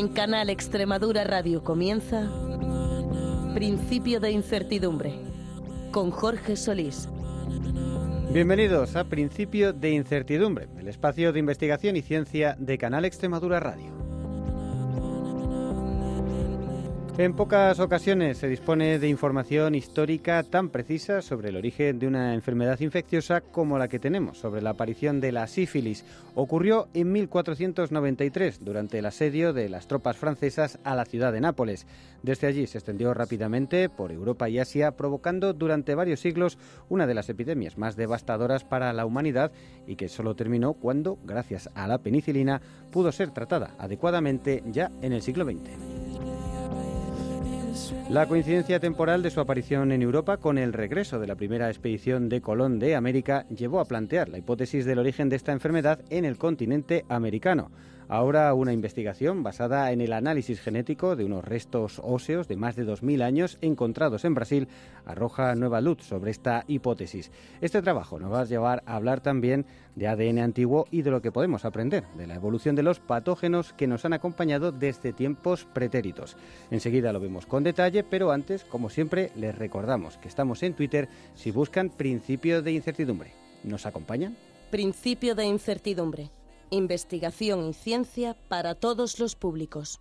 En Canal Extremadura Radio comienza Principio de Incertidumbre con Jorge Solís. Bienvenidos a Principio de Incertidumbre, el espacio de investigación y ciencia de Canal Extremadura Radio. En pocas ocasiones se dispone de información histórica tan precisa sobre el origen de una enfermedad infecciosa como la que tenemos, sobre la aparición de la sífilis. Ocurrió en 1493, durante el asedio de las tropas francesas a la ciudad de Nápoles. Desde allí se extendió rápidamente por Europa y Asia, provocando durante varios siglos una de las epidemias más devastadoras para la humanidad y que solo terminó cuando, gracias a la penicilina, pudo ser tratada adecuadamente ya en el siglo XX. La coincidencia temporal de su aparición en Europa con el regreso de la primera expedición de Colón de América llevó a plantear la hipótesis del origen de esta enfermedad en el continente americano. Ahora una investigación basada en el análisis genético de unos restos óseos de más de 2.000 años encontrados en Brasil arroja nueva luz sobre esta hipótesis. Este trabajo nos va a llevar a hablar también de ADN antiguo y de lo que podemos aprender de la evolución de los patógenos que nos han acompañado desde tiempos pretéritos. Enseguida lo vemos con detalle, pero antes, como siempre, les recordamos que estamos en Twitter si buscan principio de incertidumbre. ¿Nos acompañan? Principio de Incertidumbre. Investigación y ciencia para todos los públicos.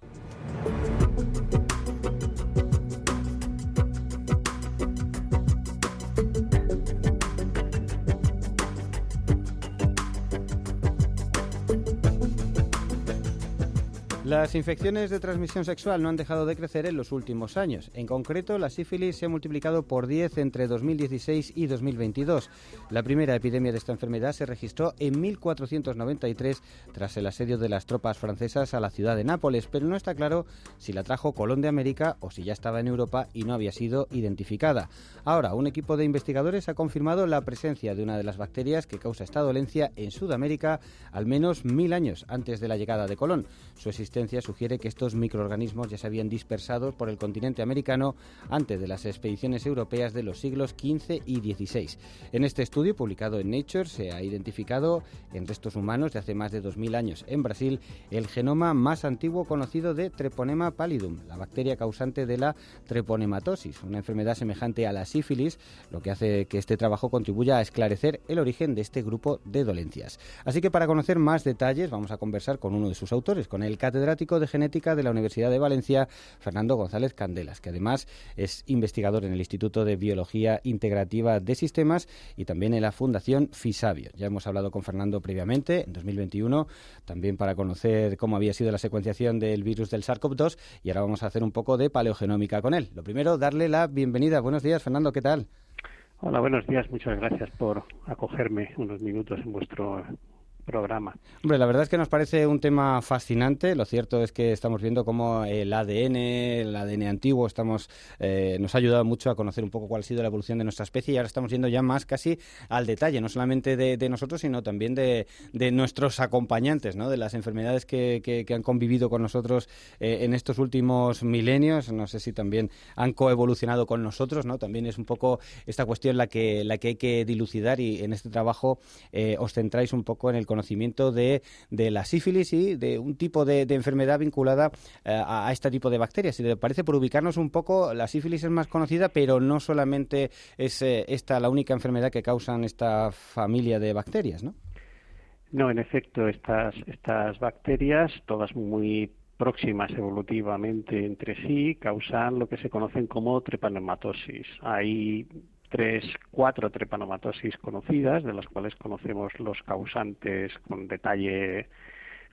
Las infecciones de transmisión sexual no han dejado de crecer en los últimos años. En concreto, la sífilis se ha multiplicado por 10 entre 2016 y 2022. La primera epidemia de esta enfermedad se registró en 1493 tras el asedio de las tropas francesas a la ciudad de Nápoles, pero no está claro si la trajo Colón de América o si ya estaba en Europa y no había sido identificada. Ahora, un equipo de investigadores ha confirmado la presencia de una de las bacterias que causa esta dolencia en Sudamérica al menos mil años antes de la llegada de Colón. Su existencia sugiere que estos microorganismos ya se habían dispersado por el continente americano antes de las expediciones europeas de los siglos XV y XVI. En este estudio, publicado en Nature, se ha identificado en restos humanos de hace más de 2.000 años en Brasil el genoma más antiguo conocido de Treponema pallidum, la bacteria causante de la treponematosis, una enfermedad semejante a la sífilis, lo que hace que este trabajo contribuya a esclarecer el origen de este grupo de dolencias. Así que para conocer más detalles vamos a conversar con uno de sus autores, con el catedrático de genética de la Universidad de Valencia, Fernando González Candelas, que además es investigador en el Instituto de Biología Integrativa de Sistemas y también en la Fundación Fisabio. Ya hemos hablado con Fernando previamente, en 2021, también para conocer cómo había sido la secuenciación del virus del SARS-CoV-2 y ahora vamos a hacer un poco de paleogenómica con él. Lo primero, darle la bienvenida. Buenos días, Fernando, ¿qué tal? Hola, buenos días. Muchas gracias por acogerme unos minutos en vuestro programa. Hombre, la verdad es que nos parece un tema fascinante. Lo cierto es que estamos viendo cómo el ADN, el ADN antiguo, estamos eh, nos ha ayudado mucho a conocer un poco cuál ha sido la evolución de nuestra especie y ahora estamos yendo ya más casi al detalle, no solamente de, nosotros, sino también de, nuestros acompañantes, ¿no? de las enfermedades que, que, han convivido con nosotros eh, en estos últimos milenios. No sé si también han coevolucionado con nosotros, ¿no? También es un poco esta cuestión la que, la que hay que dilucidar y en este trabajo eh, os centráis un poco en el conocimiento conocimiento de, de la sífilis y de un tipo de, enfermedad vinculada eh, a, este tipo de bacterias. Si le parece, por ubicarnos un poco, la sífilis es más conocida, pero no solamente es eh, esta la única enfermedad que causan esta familia de bacterias, ¿no? No, en efecto, estas, estas bacterias, todas muy próximas evolutivamente entre sí, causan lo que se conocen como trepanematosis. Hay tres, cuatro trepanomatosis conocidas, de las cuales conocemos los causantes con detalle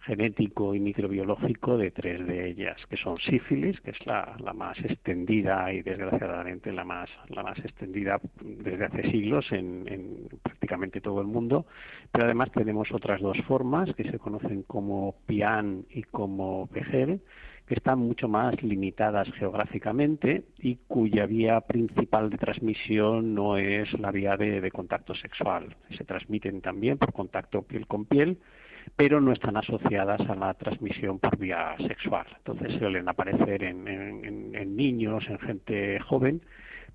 genético y microbiológico de tres de ellas, que son sífilis, que es la, la, más extendida y desgraciadamente la más, la más extendida desde hace siglos en, en, prácticamente todo el mundo, pero además tenemos otras dos formas que se conocen como PIAN y como PGR, que están mucho más limitadas geográficamente y cuya vía principal de transmisión no es la vía de, contacto sexual. Se transmiten también por contacto piel con piel, pero no están asociadas a la transmisión por vía sexual. Entonces suelen aparecer en niños, en gente joven,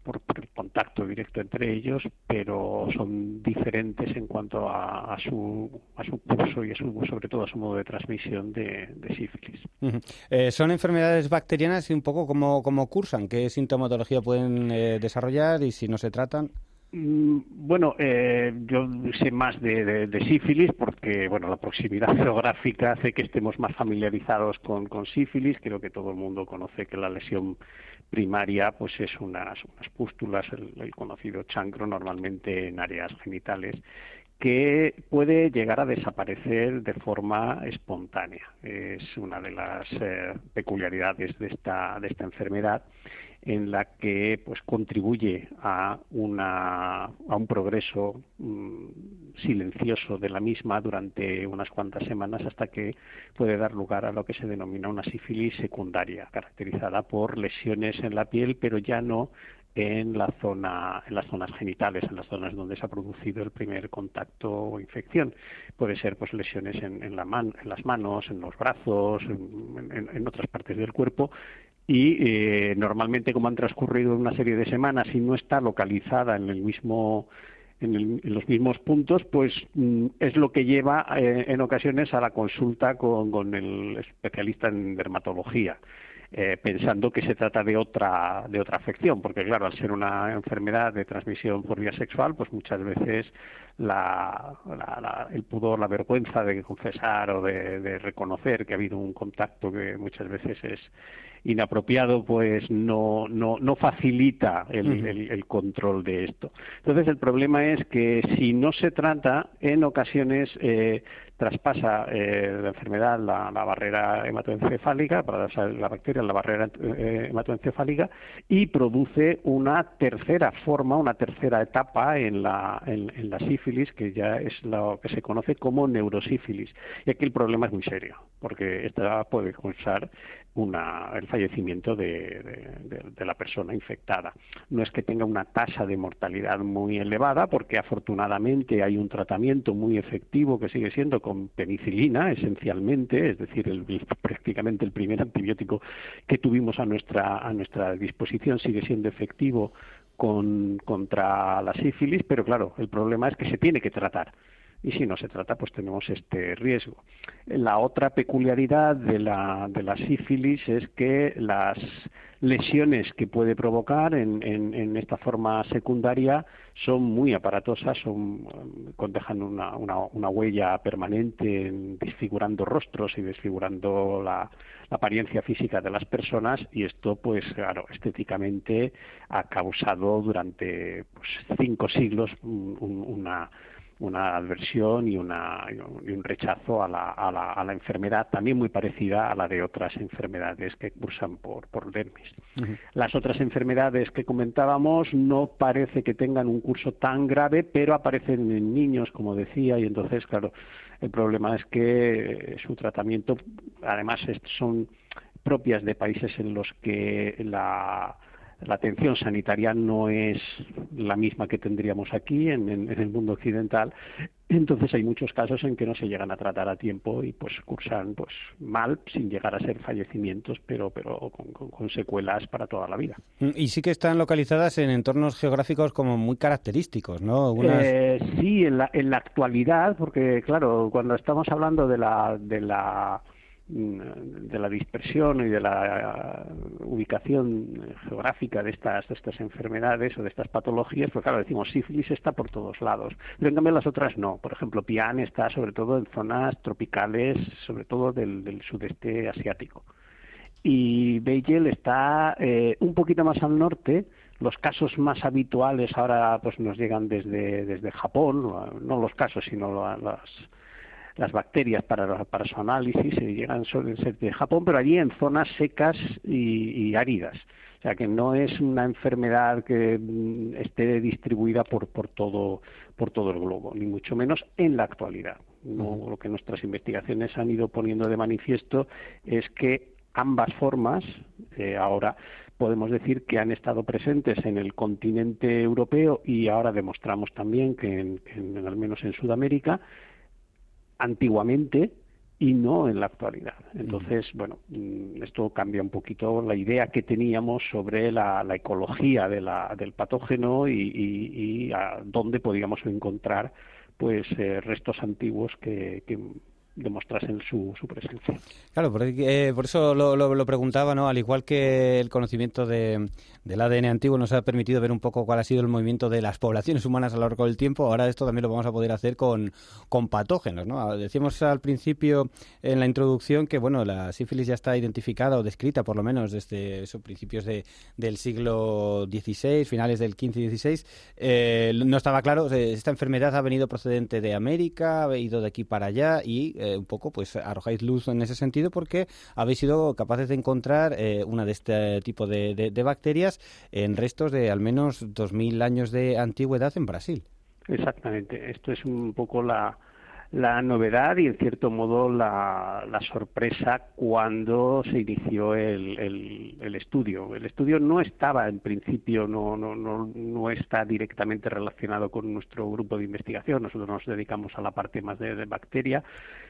por, contacto directo entre ellos, pero son diferentes en cuanto a, su, a su curso y a su, sobre todo a su modo de transmisión de, sífilis. Eh, ¿Son enfermedades bacterianas y un poco como, como cursan? ¿Qué sintomatología pueden eh, desarrollar y si no se tratan? Mm, bueno, eh, yo sé más de, sífilis porque, bueno, la proximidad geográfica hace que estemos más familiarizados con, sífilis. Creo que todo el mundo conoce que la lesión primaria pues es unas, pústulas, el, conocido chancro, normalmente en áreas genitales, que puede llegar a desaparecer de forma espontánea. Es una de las eh, peculiaridades de esta, de esta enfermedad en la que pues contribuye a una a un progreso mm, silencioso de la misma durante unas cuantas semanas hasta que puede dar lugar a lo que se denomina una sífilis secundaria caracterizada por lesiones en la piel pero ya no en la zona en las zonas genitales en las zonas donde se ha producido el primer contacto o infección. Puede ser pues lesiones en, en, la en las manos en los brazos en, en otras partes del cuerpo y eh, normalmente como han transcurrido una serie de semanas y no está localizada en el mismo en, los mismos puntos, pues mm, es lo que lleva eh, en ocasiones a la consulta con, el especialista en dermatología. Eh, pensando que se trata de otra de otra afección, porque claro, al ser una enfermedad de transmisión por vía sexual, pues muchas veces el pudor, la vergüenza de confesar o de, reconocer que ha habido un contacto que muchas veces es inapropiado, pues no, no, no facilita el, control de esto. Entonces, el problema es que si no se trata, en ocasiones eh, traspasa eh, la enfermedad la, barrera hematoencefálica, para la bacteria la barrera eh, hematoencefálica, y produce una tercera forma, una tercera etapa en la, en, la sífilis, que ya es lo que se conoce como neurosífilis. Y aquí el problema es muy serio, porque esta puede causar una, el fallecimiento de, la persona infectada. No es que tenga una tasa de mortalidad muy elevada, porque afortunadamente hay un tratamiento muy efectivo que sigue siendo con penicilina, esencialmente, es decir, el, prácticamente el primer antibiótico que tuvimos a nuestra, a nuestra disposición sigue siendo efectivo con, contra la sífilis, pero claro, el problema es que se tiene que tratar y si no se trata, pues tenemos este riesgo. La otra peculiaridad de la, de la sífilis es que las lesiones que puede provocar en, en, esta forma secundaria son muy aparatosas, son, dejan una, una, una huella permanente desfigurando rostros y desfigurando la, apariencia física de las personas y esto, pues claro, estéticamente ha causado durante pues, cinco siglos una una adversión y, una, y un rechazo a la, a, la, a la, enfermedad, también muy parecida a la de otras enfermedades que cursan por, por dermis. Las otras enfermedades que comentábamos no parece que tengan un curso tan grave, pero aparecen en niños, como decía, y entonces, claro, el problema es que su tratamiento, además, son propias de países en los que la la atención sanitaria no es la misma que tendríamos aquí en, el mundo occidental. Entonces hay muchos casos en que no se llegan a tratar a tiempo y pues cursan pues mal sin llegar a ser fallecimientos, pero pero con, secuelas para toda la vida. Y sí que están localizadas en entornos geográficos como muy característicos, ¿no? Eh, sí, en la, en la actualidad, porque claro, cuando estamos hablando de la de la de la dispersión y de la ubicación geográfica de estas, estas enfermedades o de estas patologías, pues claro, decimos sífilis está por todos lados, pero en cambio las otras no. Por ejemplo, Pian está sobre todo en zonas tropicales, sobre todo del, sudeste asiático. Y Beigel está eh, un poquito más al norte, los casos más habituales ahora pues nos llegan desde, desde Japón, no los casos, sino las las bacterias para, para su análisis se llegan suelen ser de Japón, pero allí en zonas secas y, áridas. O sea que no es una enfermedad que mm, esté distribuida por, por, todo, por todo el globo, ni mucho menos en la actualidad. lo que nuestras investigaciones han ido poniendo de manifiesto es que ambas formas eh, ahora podemos decir que han estado presentes en el continente europeo y ahora demostramos también que, al menos en Sudamérica antiguamente y no en la actualidad. Entonces, bueno, mm, esto cambia un poquito la idea que teníamos sobre la, ecología del patógeno y, a dónde podíamos encontrar pues eh, restos antiguos que, demostrasen su, presencia. Claro, por, eh, por eso lo, lo, preguntaba, ¿no? Al igual que el conocimiento de, del ADN antiguo nos ha permitido ver un poco cuál ha sido el movimiento de las poblaciones humanas a lo largo del tiempo, ahora esto también lo vamos a poder hacer con, con patógenos, ¿no? Decíamos al principio en la introducción que, bueno, la sífilis ya está identificada o descrita, por lo menos desde esos principios de, del siglo XVI, finales del XV y XVI. Eh, no estaba claro, esta enfermedad ha venido procedente de América, ha ido de aquí para allá y eh, un poco pues arrojáis luz en ese sentido porque habéis sido capaces de encontrar eh, una de este tipo de, bacterias en restos de al menos 2.000 años de antigüedad en Brasil. Exactamente. Esto es un poco la, la novedad y en cierto modo la, la sorpresa cuando se inició el, el, estudio. El estudio no estaba en principio, no, no, no, no, está directamente relacionado con nuestro grupo de investigación, nosotros nos dedicamos a la parte más de, bacteria,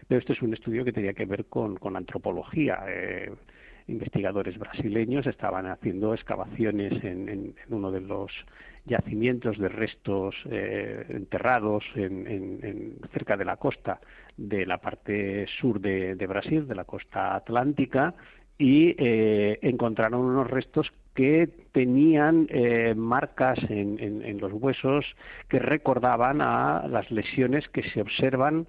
pero este es un estudio que tenía que ver con, con antropología. Eh, investigadores brasileños estaban haciendo excavaciones en, en uno de los yacimientos de restos eh, enterrados en, cerca de la costa de la parte sur de, Brasil, de la costa atlántica, y eh, encontraron unos restos que tenían eh, marcas en, los huesos que recordaban a las lesiones que se observan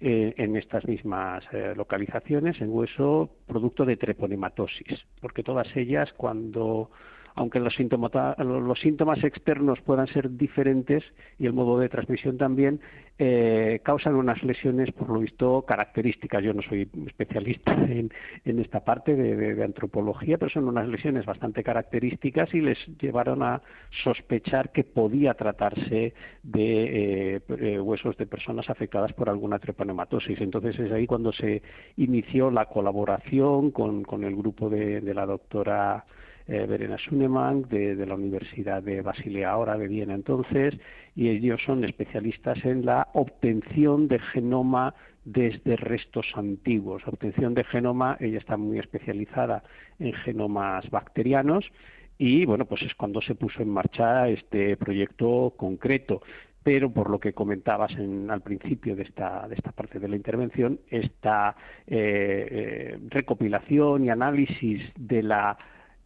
en estas mismas localizaciones en hueso producto de treponematosis, porque todas ellas cuando aunque los, los síntomas externos puedan ser diferentes y el modo de transmisión también, eh, causan unas lesiones, por lo visto, características. Yo no soy especialista en, esta parte de, antropología, pero son unas lesiones bastante características y les llevaron a sospechar que podía tratarse de eh, eh, huesos de personas afectadas por alguna treponematosis. Entonces es ahí cuando se inició la colaboración con, el grupo de la doctora eh, Verena Suneman de, la Universidad de Basilea ahora de Viena entonces y ellos son especialistas en la obtención de genoma desde restos antiguos. Obtención de genoma, ella está muy especializada en genomas bacterianos y bueno, pues es cuando se puso en marcha este proyecto concreto pero por lo que comentabas al principio de esta, de esta parte de la intervención, esta eh, eh, recopilación y análisis de la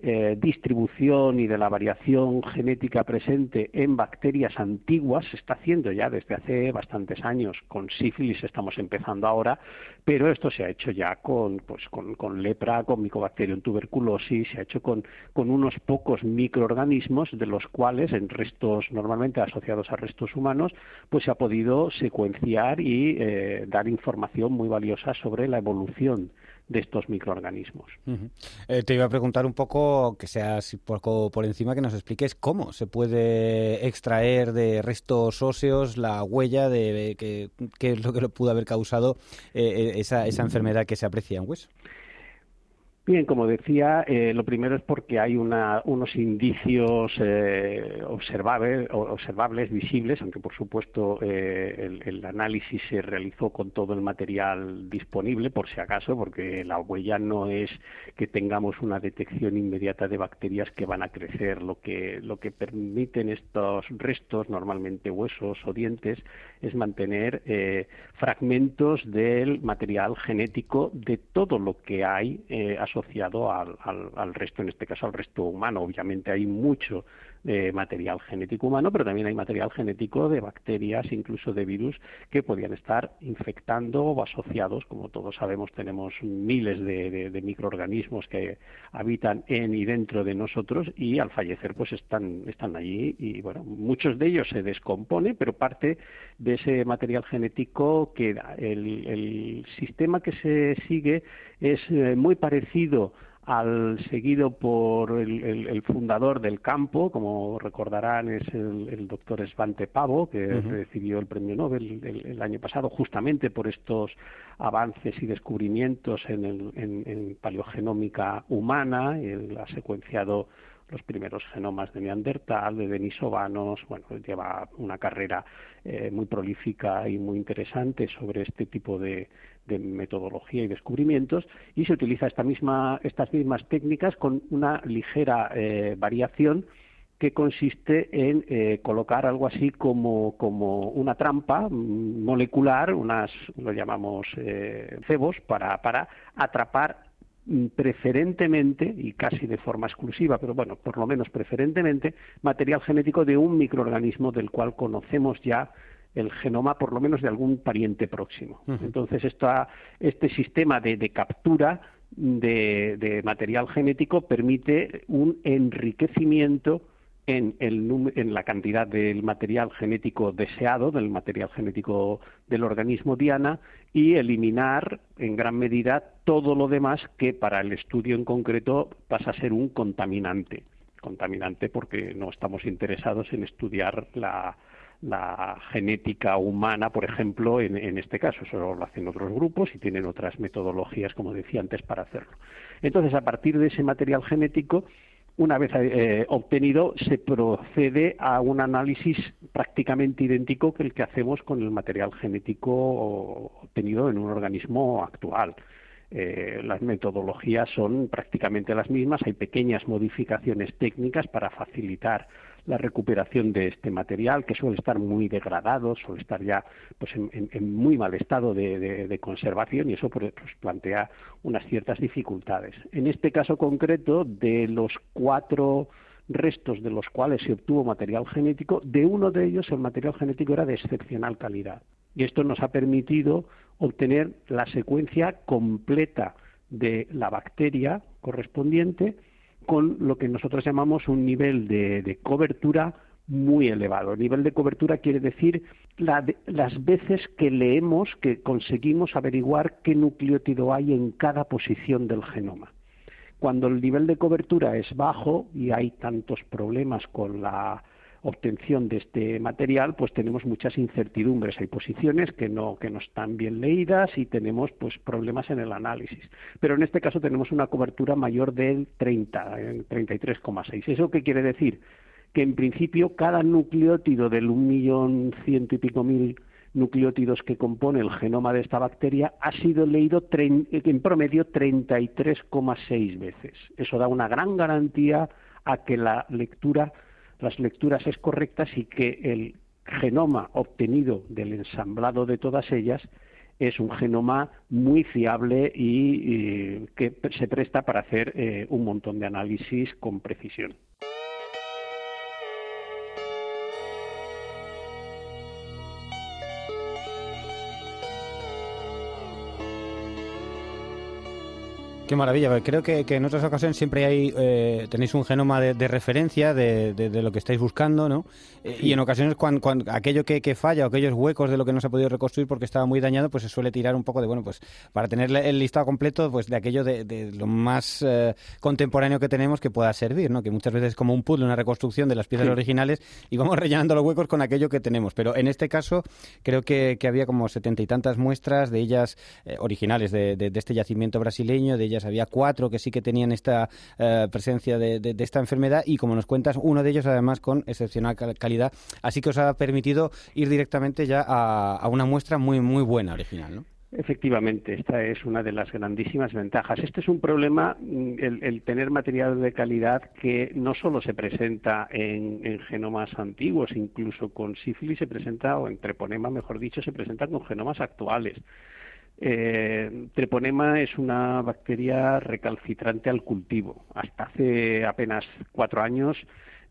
eh, distribución y de la variación genética presente en bacterias antiguas se está haciendo ya desde hace bastantes años. Con sífilis estamos empezando ahora, pero esto se ha hecho ya con, pues, con, lepra, con Mycobacterium tuberculosis, se ha hecho con, con unos pocos microorganismos de los cuales en restos normalmente asociados a restos humanos, pues se ha podido secuenciar y eh, dar información muy valiosa sobre la evolución de estos microorganismos. Eh, te iba a preguntar un poco, que sea poco por encima, que nos expliques cómo se puede extraer de restos óseos la huella de qué es lo que pudo haber causado eh, esa, esa enfermedad que se aprecia en hueso. Bien, como decía, eh, lo primero es porque hay unos indicios eh, observables, visibles, aunque por supuesto eh, el, análisis se realizó con todo el material disponible, por si acaso, porque la huella no es que tengamos una detección inmediata de bacterias que van a crecer. Lo que, lo que permiten estos restos, normalmente huesos o dientes, es mantener fragmentos del material genético de todo lo que hay asociado al, al, resto, en este caso al resto humano. Obviamente hay mucho de material genético humano, pero también hay material genético de bacterias, incluso de virus, que podían estar infectando o asociados. Como todos sabemos, tenemos miles de, microorganismos que habitan en y dentro de nosotros y al fallecer pues están, están allí y bueno, muchos de ellos se descomponen, pero parte de ese material genético queda. El, el sistema que se sigue es eh, muy parecido al seguido por el, fundador del campo, como recordarán es el, doctor Svante Pavo, que recibió el premio Nobel el, año pasado justamente por estos avances y descubrimientos en, en paleogenómica humana, él ha secuenciado los primeros genomas de Neandertal, de denisovanos, bueno, lleva una carrera eh, muy prolífica y muy interesante sobre este tipo de, metodología y descubrimientos y se utiliza esta misma, estas mismas técnicas con una ligera eh, variación que consiste en eh, colocar algo así como, como, una trampa molecular, unas, lo llamamos cebos, para, para atrapar Mm, preferentemente y casi de forma exclusiva, pero bueno, por lo menos preferentemente, material genético de un microorganismo del cual conocemos ya el genoma, por lo menos de algún pariente próximo. Entonces, este sistema de, de captura de, de, material genético permite un enriquecimiento en, el, en la cantidad del material genético deseado, del material genético del organismo diana, y eliminar en gran medida todo lo demás que para el estudio en concreto pasa a ser un contaminante. Contaminante porque no estamos interesados en estudiar la, genética humana, por ejemplo, en, este caso. Eso lo hacen otros grupos y tienen otras metodologías, como decía antes, para hacerlo. Entonces, a partir de ese material genético, una vez eh, obtenido, se procede a un análisis prácticamente idéntico que el que hacemos con el material genético obtenido en un organismo actual. Eh, las metodologías son prácticamente las mismas, hay pequeñas modificaciones técnicas para facilitar la recuperación de este material que suele estar muy degradado, suele estar ya pues en, muy mal estado de, conservación y eso pues, pues, plantea unas ciertas dificultades. En este caso concreto, de los cuatro restos de los cuales se obtuvo material genético, de uno de ellos el material genético era de excepcional calidad. Y esto nos ha permitido obtener la secuencia completa de la bacteria correspondiente con lo que nosotros llamamos un nivel de, cobertura muy elevado. El nivel de cobertura quiere decir las veces que leemos, que conseguimos averiguar qué nucleótido hay en cada posición del genoma. Cuando el nivel de cobertura es bajo y hay tantos problemas con la obtención de este material, pues tenemos muchas incertidumbres. Hay posiciones que no, que no están bien leídas y tenemos pues problemas en el análisis. Pero en este caso tenemos una cobertura mayor del 30, 33,6. ¿Eso qué quiere decir? Que en principio cada nucleótido del un millón ciento y pico mil nucleótidos que compone el genoma de esta bacteria ha sido leído en promedio 33,6 veces. Eso da una gran garantía a que la lectura las lecturas es correctas y que el genoma obtenido del ensamblado de todas ellas es un genoma muy fiable y, que se presta para hacer eh, un montón de análisis con precisión. Qué maravilla, creo que, en otras ocasiones siempre hay, eh, tenéis un genoma de, referencia de, lo que estáis buscando, ¿no? Eh, y en ocasiones cuando, aquello que, falla o aquellos huecos de lo que no se ha podido reconstruir porque estaba muy dañado, pues se suele tirar un poco de, bueno, pues para tener el listado completo, pues de aquello de, lo más eh, contemporáneo que tenemos que pueda servir, ¿no? Que muchas veces es como un puzzle, una reconstrucción de las piezas originales y vamos rellenando los huecos con aquello que tenemos. Pero en este caso creo que, había como setenta y tantas muestras de ellas originales de este yacimiento brasileño, de ellas había cuatro que sí que tenían esta eh, presencia de, esta enfermedad y como nos cuentas, uno de ellos además con excepcional calidad. Así que os ha permitido ir directamente ya a, una muestra muy, muy buena original, ¿no? Efectivamente, esta es una de las grandísimas ventajas. Este es un problema, mm, el, tener material de calidad que no solo se presenta en, en, genomas antiguos, incluso con sífilis se presenta, o en treponema, mejor dicho, se presenta con genomas actuales. Eh, treponema es una bacteria recalcitrante al cultivo. Hasta hace apenas cuatro años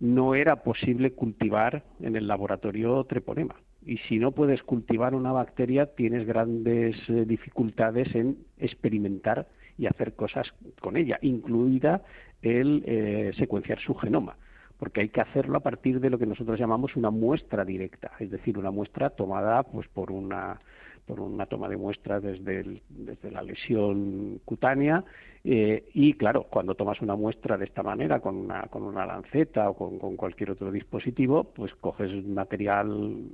no era posible cultivar en el laboratorio treponema. Y si no puedes cultivar una bacteria, tienes grandes eh, dificultades en experimentar y hacer cosas con ella, incluida el eh, secuenciar su genoma porque hay que hacerlo a partir de lo que nosotros llamamos una muestra directa, es decir, una muestra tomada pues por una por una toma de muestras desde, desde la lesión cutánea eh, y claro, cuando tomas una muestra de esta manera, con una, con una lanceta o con, con cualquier otro dispositivo, pues coges material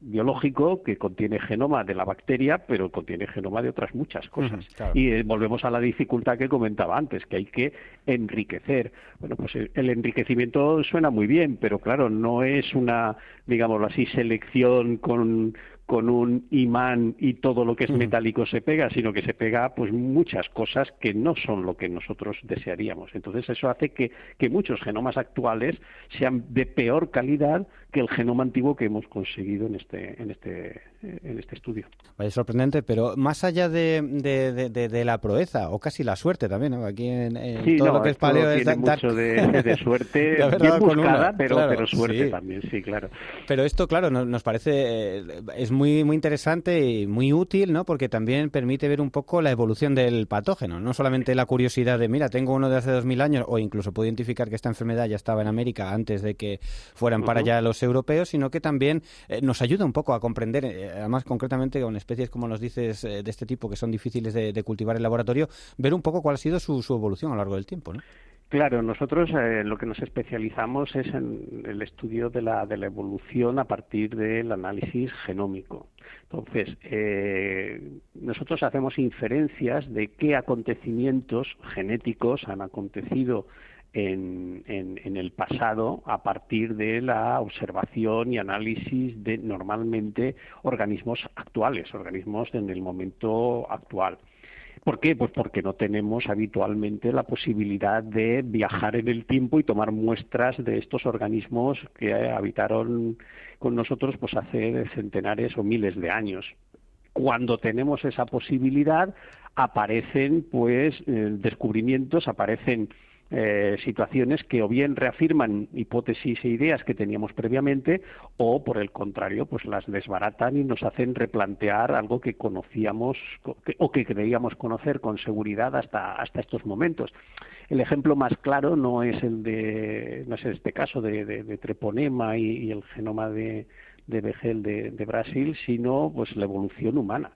biológico que contiene genoma de la bacteria, pero contiene genoma de otras muchas cosas. Y eh, volvemos a la dificultad que comentaba antes, que hay que enriquecer. Bueno, pues el, enriquecimiento suena muy bien, pero claro, no es una, digámoslo así, selección con con un imán y todo lo que es metálico se pega, sino que se pega pues muchas cosas que no son lo que nosotros desearíamos. Entonces eso hace que, que muchos genomas actuales sean de peor calidad que el genoma antiguo que hemos conseguido en este, en este, en este estudio. Es sorprendente, pero más allá de, de, la proeza, o casi la suerte también, aquí en, todo lo que es paleo es mucho de, suerte, bien buscada, pero, pero suerte también, sí, claro. Pero esto, claro, nos, nos parece, eh, es muy, muy interesante y muy útil, ¿no? Porque también permite ver un poco la evolución del patógeno, no solamente la curiosidad de, mira, tengo uno de hace dos mil años, o incluso puedo identificar que esta enfermedad ya estaba en América antes de que fueran para allá los europeos, sino que también eh, nos ayuda un poco a comprender, eh, además concretamente con especies como nos dices eh, de este tipo que son difíciles de, cultivar en laboratorio, ver un poco cuál ha sido su, su evolución a lo largo del tiempo, ¿no? Claro, nosotros eh, lo que nos especializamos es en el estudio de la, de la evolución a partir del análisis genómico. Entonces, eh, nosotros hacemos inferencias de qué acontecimientos genéticos han acontecido en, en, el pasado a partir de la observación y análisis de normalmente organismos actuales, organismos en el momento actual. ¿Por qué? Pues porque no tenemos habitualmente la posibilidad de viajar en el tiempo y tomar muestras de estos organismos que habitaron con nosotros pues hace centenares o miles de años. Cuando tenemos esa posibilidad aparecen pues eh, descubrimientos, aparecen eh, situaciones que o bien reafirman hipótesis e ideas que teníamos previamente o por el contrario pues las desbaratan y nos hacen replantear algo que conocíamos o que creíamos conocer con seguridad hasta hasta estos momentos. El ejemplo más claro no es el de no es este caso de, treponema y, el genoma de de Begel de, de Brasil sino pues la evolución humana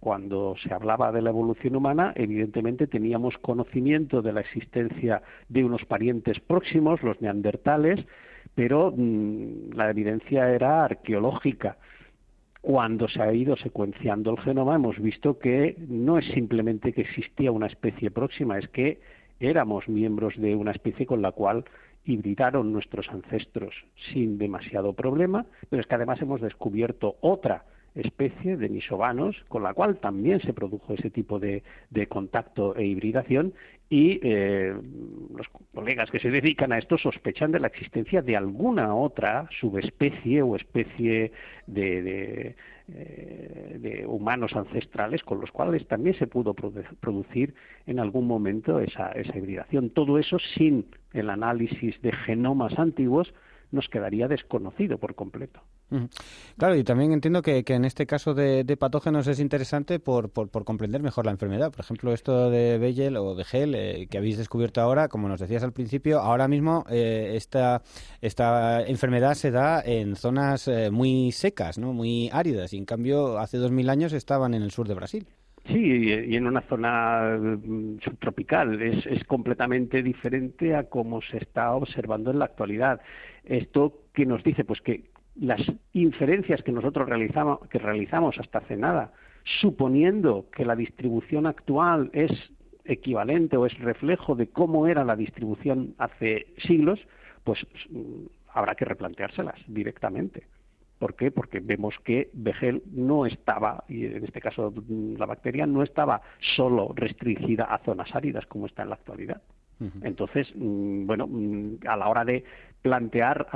cuando se hablaba de la evolución humana, evidentemente teníamos conocimiento de la existencia de unos parientes próximos, los neandertales, pero mm, la evidencia era arqueológica. Cuando se ha ido secuenciando el genoma, hemos visto que no es simplemente que existía una especie próxima, es que éramos miembros de una especie con la cual hibridaron nuestros ancestros sin demasiado problema, pero es que además hemos descubierto otra especie de nisovanos, con la cual también se produjo ese tipo de, contacto e hibridación y eh, los colegas que se dedican a esto sospechan de la existencia de alguna otra subespecie o especie de, eh, humanos ancestrales con los cuales también se pudo producir en algún momento esa, esa hibridación. Todo eso sin el análisis de genomas antiguos nos quedaría desconocido por completo. Claro, y también entiendo que, en este caso de, patógenos es interesante por, por, comprender mejor la enfermedad. Por ejemplo, esto de Beyel o de Gel eh, que habéis descubierto ahora, como nos decías al principio, ahora mismo eh, esta, esta enfermedad se da en zonas eh, muy secas, ¿no? muy áridas, y en cambio hace dos mil años estaban en el sur de Brasil. Sí, y en una zona mm, subtropical. Es, es completamente diferente a cómo se está observando en la actualidad. Esto que nos dice, pues que las inferencias que nosotros realizamos, que realizamos hasta hace nada, suponiendo que la distribución actual es equivalente o es reflejo de cómo era la distribución hace siglos, pues mm, habrá que replanteárselas directamente. ¿Por qué? Porque vemos que Begel no estaba, y en este caso mm, la bacteria, no estaba solo restringida a zonas áridas como está en la actualidad. Entonces, mm, bueno, a la hora de plantear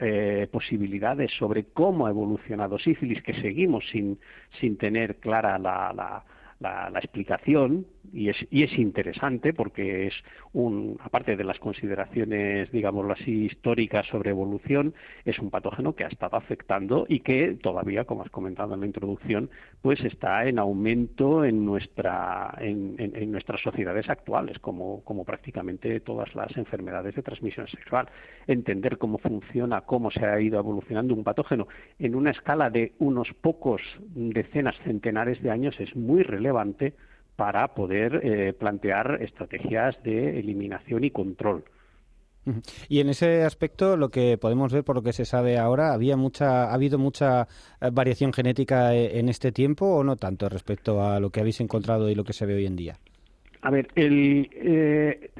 eh, posibilidades sobre cómo ha evolucionado sífilis, que seguimos sin, sin tener clara la, la, explicación y es, y es interesante porque es un, aparte de las consideraciones, digámoslo así, históricas sobre evolución, es un patógeno que ha estado afectando y que todavía, como has comentado en la introducción, pues está en aumento en nuestra, en, en, nuestras sociedades actuales, como, como prácticamente todas las enfermedades de transmisión sexual. Entender cómo funciona, cómo se ha ido evolucionando un patógeno en una escala de unos pocos decenas, centenares de años es muy relevante para poder eh, plantear estrategias de eliminación y control. Y en ese aspecto, lo que podemos ver por lo que se sabe ahora, había mucha, ha habido mucha eh, variación genética eh, en este tiempo o no tanto respecto a lo que habéis encontrado y lo que se ve hoy en día. A ver, eh,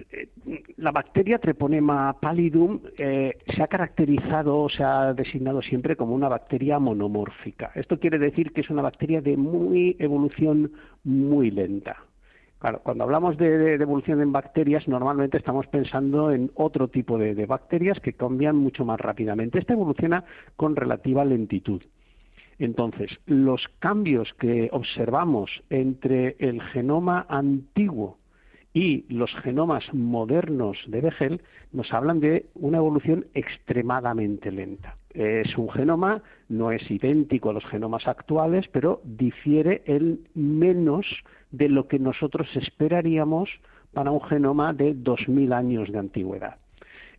la bacteria Treponema pallidum eh, se ha caracterizado, se ha designado siempre como una bacteria monomórfica. Esto quiere decir que es una bacteria de muy evolución muy lenta. Claro, cuando hablamos de, evolución en bacterias, normalmente estamos pensando en otro tipo de bacterias que cambian mucho más rápidamente. Esta evoluciona con relativa lentitud. Entonces, los cambios que observamos entre el genoma antiguo y los genomas modernos de Begel nos hablan de una evolución extremadamente lenta. Es un genoma, no es idéntico a los genomas actuales, pero difiere en menos de lo que nosotros esperaríamos para un genoma de 2.000 años de antigüedad.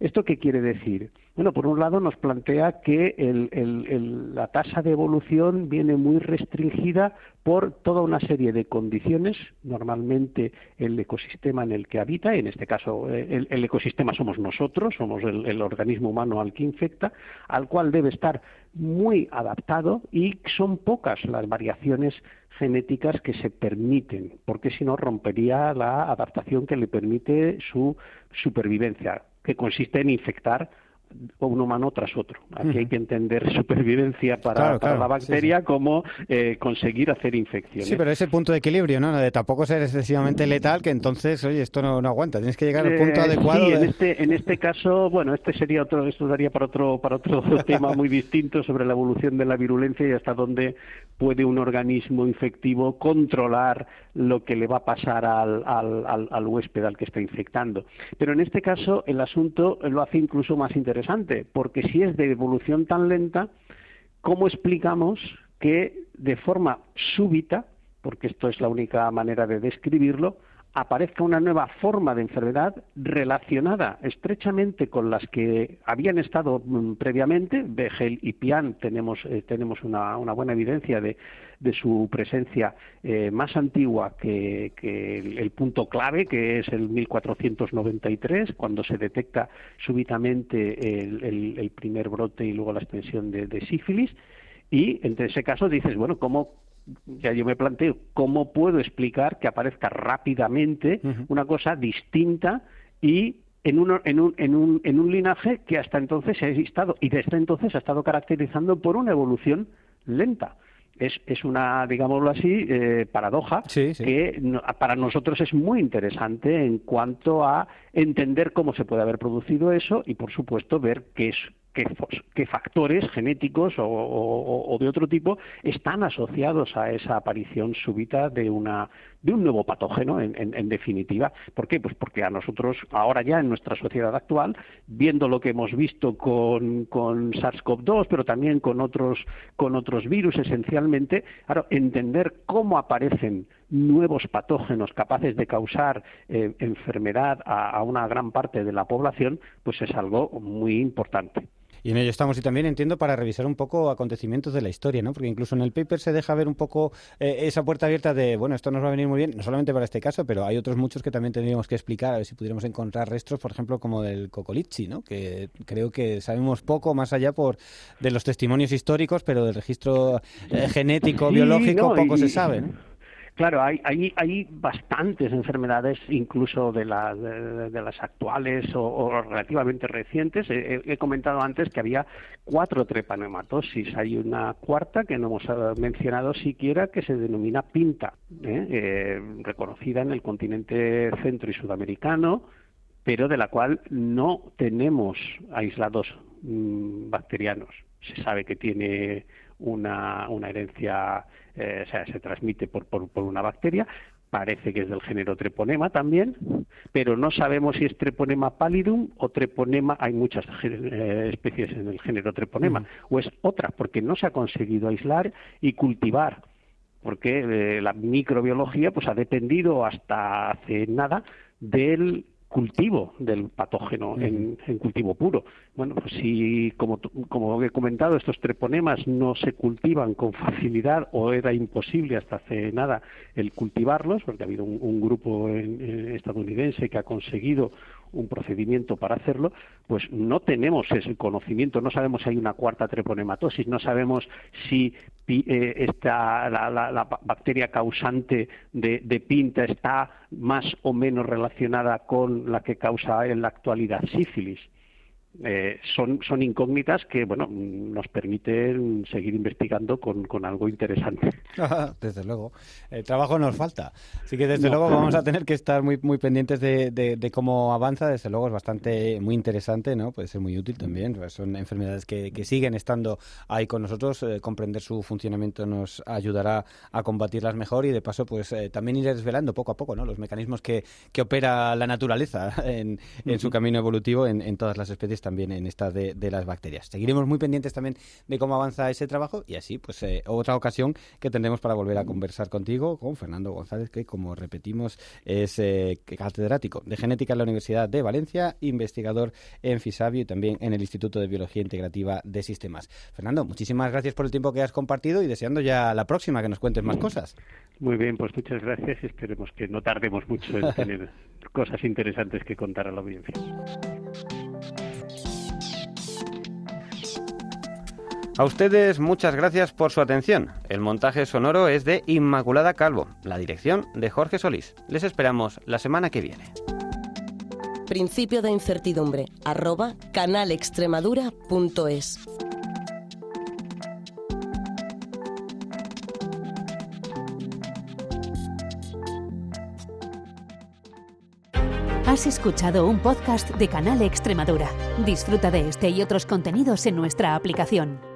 ¿Esto qué quiere decir? Bueno, por un lado nos plantea que la tasa de evolución viene muy restringida por toda una serie de condiciones, normalmente el ecosistema en el que habita, en este caso eh, el, ecosistema somos nosotros, somos el, organismo humano al que infecta, al cual debe estar muy adaptado y son pocas las variaciones genéticas que se permiten, porque si no rompería la adaptación que le permite su supervivencia que consiste en infectar un humano tras otro. Aquí hay que entender supervivencia para, la bacteria como eh, conseguir hacer infecciones. Sí, pero ese punto de equilibrio, ¿no? De tampoco ser excesivamente letal, que entonces, oye, esto no, aguanta. Tienes que llegar al punto eh, adecuado. Sí, en, este, en este caso, bueno, este sería otro, esto daría para otro, para otro tema muy distinto sobre la evolución de la virulencia y hasta dónde puede un organismo infectivo controlar lo que le va a pasar al, al, al, huésped al que está infectando. Pero en este caso el asunto lo hace incluso más interesante, porque si es de evolución tan lenta, ¿cómo explicamos que de forma súbita, porque esto es la única manera de describirlo, aparezca una nueva forma de enfermedad relacionada estrechamente con las que habían estado mm, previamente. Begel y Pian tenemos, eh, tenemos una, buena evidencia de, su presencia eh, más antigua que, el, punto clave, que es el 1493, cuando se detecta súbitamente el, primer brote y luego la extensión de, de sífilis. Y en ese caso dices, bueno, ¿cómo ya yo me planteo cómo puedo explicar que aparezca rápidamente una cosa distinta y en, un, en, un, en, un, en un linaje que hasta entonces ha estado y desde entonces ha estado caracterizando por una evolución lenta. Es, es una, digámoslo así, eh, paradoja que para nosotros es muy interesante en cuanto a entender cómo se puede haber producido eso y, por supuesto, ver qué es qué, factores genéticos o, de otro tipo están asociados a esa aparición súbita de una de un nuevo patógeno en, definitiva ¿por qué? pues porque a nosotros ahora ya en nuestra sociedad actual viendo lo que hemos visto con, con SARS-CoV-2 pero también con otros con otros virus esencialmente claro, entender cómo aparecen nuevos patógenos capaces de causar eh, enfermedad a una gran parte de la población pues es algo muy importante y en ello estamos y también entiendo para revisar un poco acontecimientos de la historia, ¿no? Porque incluso en el paper se deja ver un poco eh, esa puerta abierta de, bueno, esto nos va a venir muy bien, no solamente para este caso, pero hay otros muchos que también tendríamos que explicar, a ver si pudiéramos encontrar restos, por ejemplo, como del cocolichi, ¿no? Que creo que sabemos poco más allá por de los testimonios históricos, pero del registro eh, genético, biológico, poco se sabe, ¿no? Claro, hay, hay, hay bastantes enfermedades, incluso de, de, las actuales o, relativamente recientes. He, comentado antes que había cuatro trepanematosis. Hay una cuarta que no hemos eh, mencionado siquiera que se denomina pinta, ¿eh? Eh, reconocida en el continente centro y sudamericano, pero de la cual no tenemos aislados mm, bacterianos. Se sabe que tiene una, una herencia, eh, o sea, se transmite por, por, por una bacteria, parece que es del género treponema también, pero no sabemos si es treponema pallidum o treponema, hay muchas eh, especies en el género treponema, o es otra, porque no se ha conseguido aislar y cultivar, porque eh, la microbiología pues ha dependido hasta hace nada del cultivo del patógeno en, cultivo puro. Bueno, pues si, como, como he comentado, estos treponemas no se cultivan con facilidad o era imposible hasta hace nada el cultivarlos, porque ha habido un, grupo estadounidense que ha conseguido un procedimiento para hacerlo, pues no tenemos ese conocimiento, no sabemos si hay una cuarta treponematosis, no sabemos si eh, la, bacteria causante de, pinta está más o menos relacionada con la que causa en la actualidad sífilis. Eh, son, son incógnitas que bueno nos permiten seguir investigando con, con algo interesante. desde luego. El trabajo nos falta. Así que desde luego vamos a tener que estar muy, muy pendientes de, de, cómo avanza. Desde luego es bastante muy interesante, ¿no? Puede ser muy útil también. Pues son enfermedades que, que, siguen estando ahí con nosotros. Eh, comprender su funcionamiento nos ayudará a combatirlas mejor y de paso pues eh, también ir desvelando poco a poco ¿no? los mecanismos que, que opera la naturaleza en, en su camino evolutivo en, en todas las especies también en esta de, las bacterias. Seguiremos muy pendientes también de cómo avanza ese trabajo y así, pues, eh, otra ocasión que tendremos para volver a conversar contigo, con Fernando González, que, como repetimos, es eh, catedrático de genética en la Universidad de Valencia, investigador en FISABIO y también en el Instituto de Biología Integrativa de Sistemas. Fernando, muchísimas gracias por el tiempo que has compartido y deseando ya la próxima que nos cuentes más cosas. Muy bien, pues muchas gracias y esperemos que no tardemos mucho en tener cosas interesantes que contar a la audiencia. A ustedes muchas gracias por su atención. El montaje sonoro es de Inmaculada Calvo, la dirección de Jorge Solís. Les esperamos la semana que viene. Principio de incertidumbre, arroba canalextremadura.es. Has escuchado un podcast de Canal Extremadura. Disfruta de este y otros contenidos en nuestra aplicación.